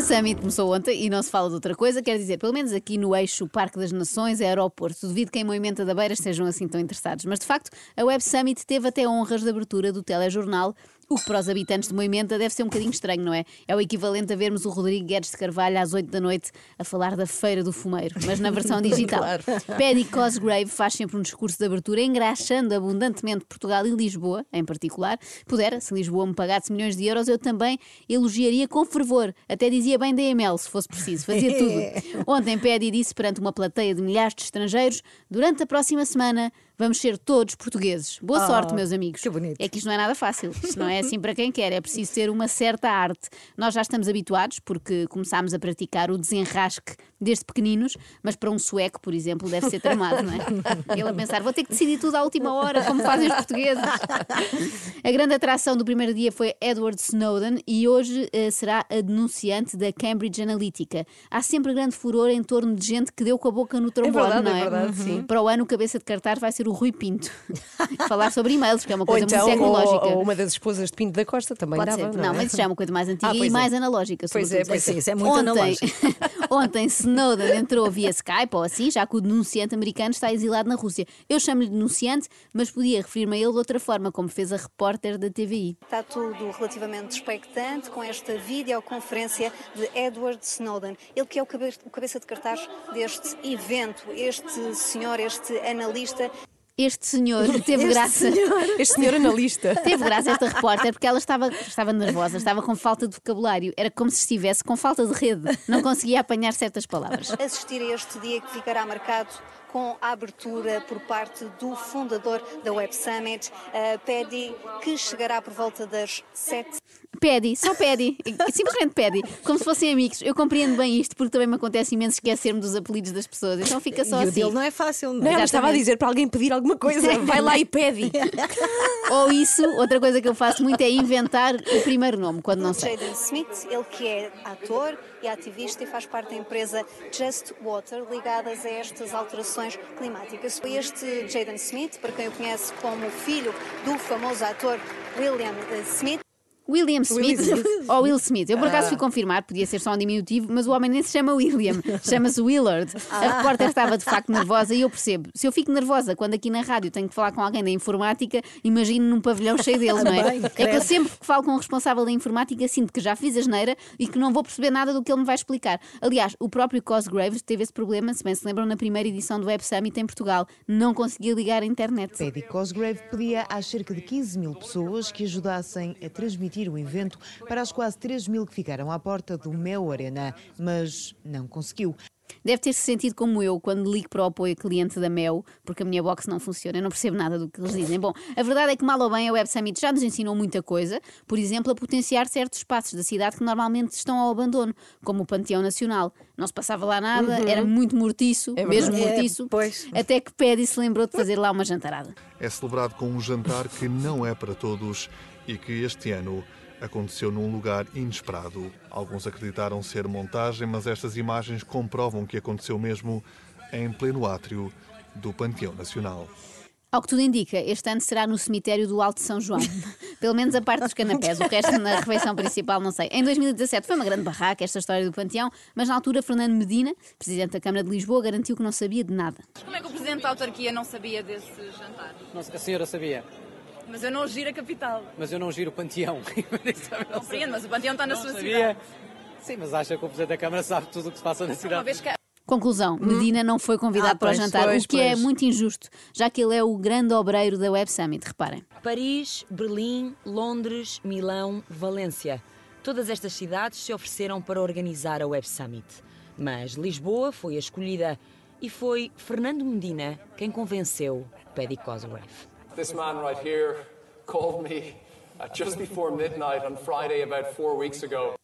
Web Summit começou ontem e não se fala de outra coisa, quer dizer, pelo menos aqui no eixo Parque das Nações, aeroporto. Duvido que em Moimenta da Beira estejam assim tão interessados. Mas de facto, a Web Summit teve até honras de abertura do telejornal o que para os habitantes de Moimenta deve ser um bocadinho estranho, não é? É o equivalente a vermos o Rodrigo Guedes de Carvalho às 8 da noite a falar da Feira do Fumeiro, mas na versão digital. Claro. Paddy Cosgrave faz sempre um discurso de abertura engraxando abundantemente Portugal e Lisboa, em particular. Pudera, se Lisboa me pagasse milhões de euros, eu também elogiaria com fervor. Até dizia bem da EML, se fosse preciso. Fazia tudo. Ontem Paddy disse perante uma plateia de milhares de estrangeiros, durante a próxima semana vamos ser todos portugueses. Boa Oh, sorte, meus amigos. que bonito. É que isto não é nada fácil. Isto não é assim para quem quer. É preciso ter uma certa arte. Nós já estamos habituados, porque começámos a praticar o desenrasque desde pequeninos, mas para um sueco, por exemplo, deve ser tramado, não é? Ele a pensar, vou ter que decidir tudo à última hora, como fazem os portugueses. A grande atração do primeiro dia foi Edward Snowden e hoje eh, será a denunciante da Cambridge Analytica. Há sempre grande furor em torno de gente que deu com a boca no trombone, verdade, não é é? verdade, sim. Para o ano, o cabeça de cartaz vai ser o Rui Pinto. Falar sobre e-mails, que é uma Ou coisa então, muito ou, tecnológica. ou uma das esposas de Pinto da Costa também Pode dava. Não, Não, é? mas isso já é uma coisa mais antiga Ah, e é. mais analógica. Pois é, pois é, isso é muito ontem, ontem Snowden entrou via Skype ou assim, já que o denunciante americano está exilado na Rússia. Eu chamo-lhe denunciante, mas podia referir-me a ele de outra forma, como fez a repórter da TVI. Está tudo relativamente expectante com esta videoconferência de Edward Snowden. Ele que é o cabe- o cabeça de cartaz deste evento, este senhor, este analista. Este senhor teve graça. Este senhor analista. Teve graça esta repórter porque ela estava, estava nervosa, estava com falta de vocabulário. Era como se estivesse com falta de rede. Não conseguia apanhar certas palavras. Assistir a este dia que ficará marcado com a abertura por parte do fundador da Web Summit, uh, Paddy, que chegará por volta das sete Pede, só pede, simplesmente pede, como se fossem amigos. Eu compreendo bem isto porque também me acontece imenso esquecer-me dos apelidos das pessoas, então fica só e o assim. dele não é fácil, não Não, é? ela estava a dizer para alguém pedir alguma coisa. Vai lá e pede. Ou isso, outra coisa que eu faço muito é inventar o primeiro nome, quando não sei. Jaden Smith, ele que é ator e ativista e faz parte da empresa Just Water, ligadas a estas alterações climáticas. Foi este Jaden Smith, para quem o conhece como filho do famoso ator William eh, Smith, William Smith ou Will Smith. Eu por acaso fui confirmar, podia ser só um diminutivo, mas o homem nem se chama William, chama-se Willard. A repórter estava de facto nervosa e eu percebo. Se eu fico nervosa quando aqui na rádio tenho que falar com alguém da informática, imagino num pavilhão cheio deles, não é? É que eu sempre que falo com um responsável da informática sinto que já fiz a geneira e que não vou perceber nada do que ele me vai explicar. Aliás, o próprio Cosgraves teve esse problema, se bem se lembram, na primeira edição do Web Summit em Portugal. Não conseguia ligar a internet. Paddy Cosgrave pedia às cerca de 15 mil pessoas que ajudassem a transmitir o evento para as quase 3 mil que ficaram à porta do Mel Arena, mas não conseguiu. Deve ter-se sentido como eu quando ligo para o apoio cliente da Mel, porque a minha box não funciona, eu não percebo nada do que eles dizem. Bom, a verdade é que, mal ou bem, a Web Summit já nos ensinou muita coisa, por exemplo, a potenciar certos espaços da cidade que normalmente estão ao abandono, como o Panteão Nacional. Não se passava lá nada, era muito mortiço, É mesmo verdade. mortiço, É, pois. até que Paddy se lembrou de fazer lá uma jantarada. é celebrado com um jantar que não é para todos e que este ano aconteceu num lugar inesperado. Alguns acreditaram ser montagem, mas estas imagens comprovam que aconteceu mesmo em pleno átrio do Panteão Nacional. Ao que tudo indica, este ano será no cemitério do Alto de São João. Pelo menos a parte dos canapés, o resto na refeição principal não sei. Em 2017 foi uma grande barraca esta história do Panteão, mas na altura Fernando Medina, presidente da Câmara de Lisboa, garantiu que não sabia de nada. Como é que o presidente da autarquia não sabia desse jantar? Não, a senhora sabia, Mas eu não giro a capital. mas eu não giro o panteão. Compreendo, mas o panteão está na Não sua sabia. cidade. Sim, mas acha que o Presidente da Câmara sabe tudo o que se passa na Uma cidade. vez que Conclusão, Medina não foi convidado Ah, para o pois, jantar, pois, o que é pois. muito injusto, já que ele é o grande obreiro da Web Summit, reparem. Paris, Berlim, Londres, Milão, Valência. Todas estas cidades se ofereceram para organizar a Web Summit. Mas Lisboa foi a escolhida e foi Fernando Medina quem convenceu Paddy Cosgrave. This man right here called me at just before midnight on Friday about four weeks ago.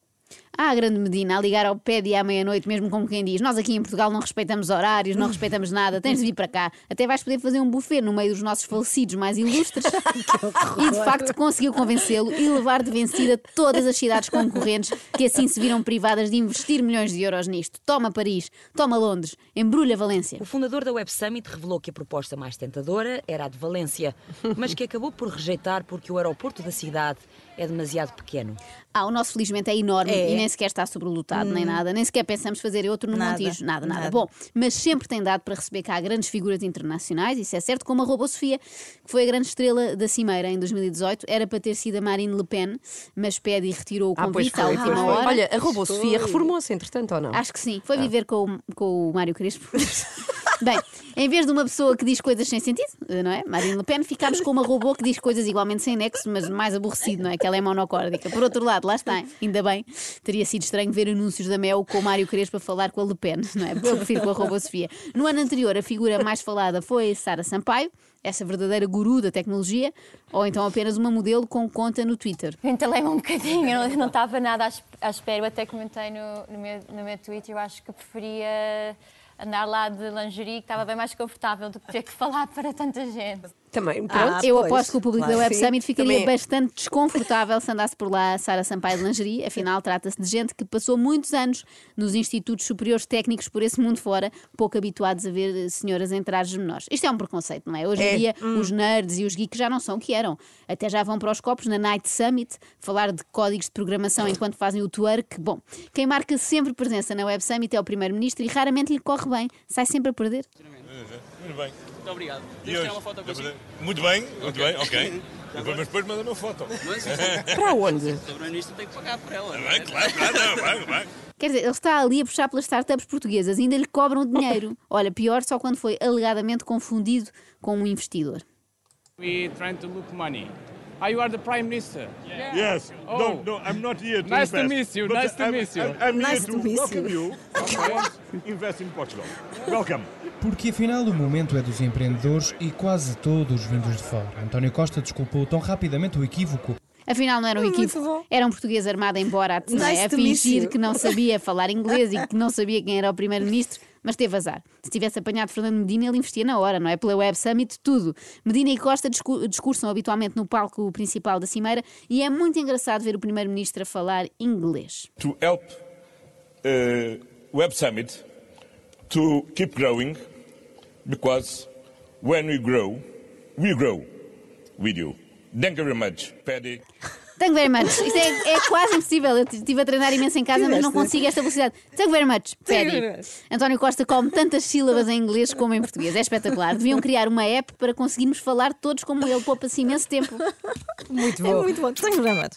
A grande Medina, a ligar ao pé de à meia-noite, mesmo como quem diz: Nós aqui em Portugal não respeitamos horários, não respeitamos nada, tens de vir para cá. Até vais poder fazer um buffet no meio dos nossos falecidos mais ilustres. e de facto conseguiu convencê-lo e levar de vencida todas as cidades concorrentes que assim se viram privadas de investir milhões de euros nisto. Toma Paris, toma Londres, embrulha Valência. O fundador da Web Summit revelou que a proposta mais tentadora era a de Valência, mas que acabou por rejeitar porque o aeroporto da cidade é demasiado pequeno. Ah, o nosso felizmente é enorme É. e nem nem sequer está sobrelotado, nem nada, nem sequer pensamos fazer outro no Nada, Montijo, nada, nada, nada. Bom, mas sempre tem dado para receber cá grandes figuras internacionais, isso é certo, como a Robô Sofia, que foi a grande estrela da Cimeira em 2018. Era para ter sido a Marine Le Pen, mas pede e retirou o Ah, convite à foi, última pois foi. hora. Olha, a Robô Sofia reformou-se, entretanto, ou não? Acho que sim. Foi viver com, o- com o Mário Crespo. Bem, em vez de uma pessoa que diz coisas sem sentido, não é? Marine Le Pen, ficámos com uma robô que diz coisas igualmente sem nexo, mas mais aborrecido, não é? Que ela é monocórdica. Por outro lado, lá está, ainda bem, teria sido estranho ver anúncios da Mel com o Mário Crespo a falar com a Le Pen, não é? Eu prefiro com a robô Sofia. No ano anterior, a figura mais falada foi Sara Sampaio, essa verdadeira guru da tecnologia, ou então apenas uma modelo com conta no Twitter. Ventalei-me um bocadinho, eu não estava nada à espera. Eu até comentei no, no, meu, no meu Twitter, eu acho que preferia andar lá de lingerie, que estava bem mais confortável do que ter que falar para tanta gente. Também, pronto. eu pois. aposto que o público Claro. da Web Sim, Summit ficaria também- bastante desconfortável se andasse por lá a Sara Sampaio de lingerie. Afinal, trata-se de gente que passou muitos anos nos institutos superiores técnicos por esse mundo fora, pouco habituados a ver eh, senhoras em trajes menores. Isto é um preconceito, não é? Hoje em É. dia, os nerds e os geeks já não são o que eram. Até já vão para os copos na Night Summit falar de códigos de programação enquanto fazem o twerk. Bom, quem marca sempre presença na Web Summit é o primeiro-ministro e raramente lhe corre bem. Sai sempre a perder. Muito bem. Muito obrigado. E Deixa eu tirar uma foto consigo. Muito bem, muito bem, ok. Mas depois manda uma foto. Para onde? O Primeiro-Ministro tem que pagar por ela. não é? Bem, claro, claro, vai, vai. Quer dizer, ele está ali a puxar pelas startups portuguesas, ainda lhe cobram dinheiro. Olha, pior só quando foi alegadamente confundido com um investidor. We trying to look money. Ah, you are the Prime Minister. Yes. Oh. No, no, I'm not here to Nice to invest. meet you, nice to meet you. I'm, I'm Nice here to to meet welcome you. you. To invest in Portugal. Welcome. Porque afinal o momento é dos empreendedores e quase todos vindos de fora. António Costa desculpou tão rapidamente o equívoco. Afinal, não era um equívoco. Era um português armado em Borat, não é? Nice a to fingir que não sabia falar inglês e que não sabia quem era o primeiro-ministro, mas teve azar. Se tivesse apanhado Fernando Medina, ele investia na hora, não é? Pela Web Summit, tudo. Medina e Costa discu- discursam habitualmente no palco principal da Cimeira e é muito engraçado ver o primeiro-ministro a falar inglês. To help uh, Web Summit to keep growing because when we grow, we grow with you. Thank you very much, Paddy. Thank you very much. Isto é, é quase impossível. Eu estive a treinar imenso em casa, mas não consigo esta velocidade. Thank you very much, Thank Paddy. António Costa come tantas sílabas em inglês como em português. É espetacular. Deviam criar uma app para conseguirmos falar todos como ele. Poupa-se imenso tempo. Muito É bom. muito bom. Tenho very much.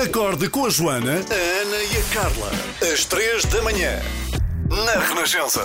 Acorde com a Joana, a Ana e a Carla. Às três da manhã. Na Renascença.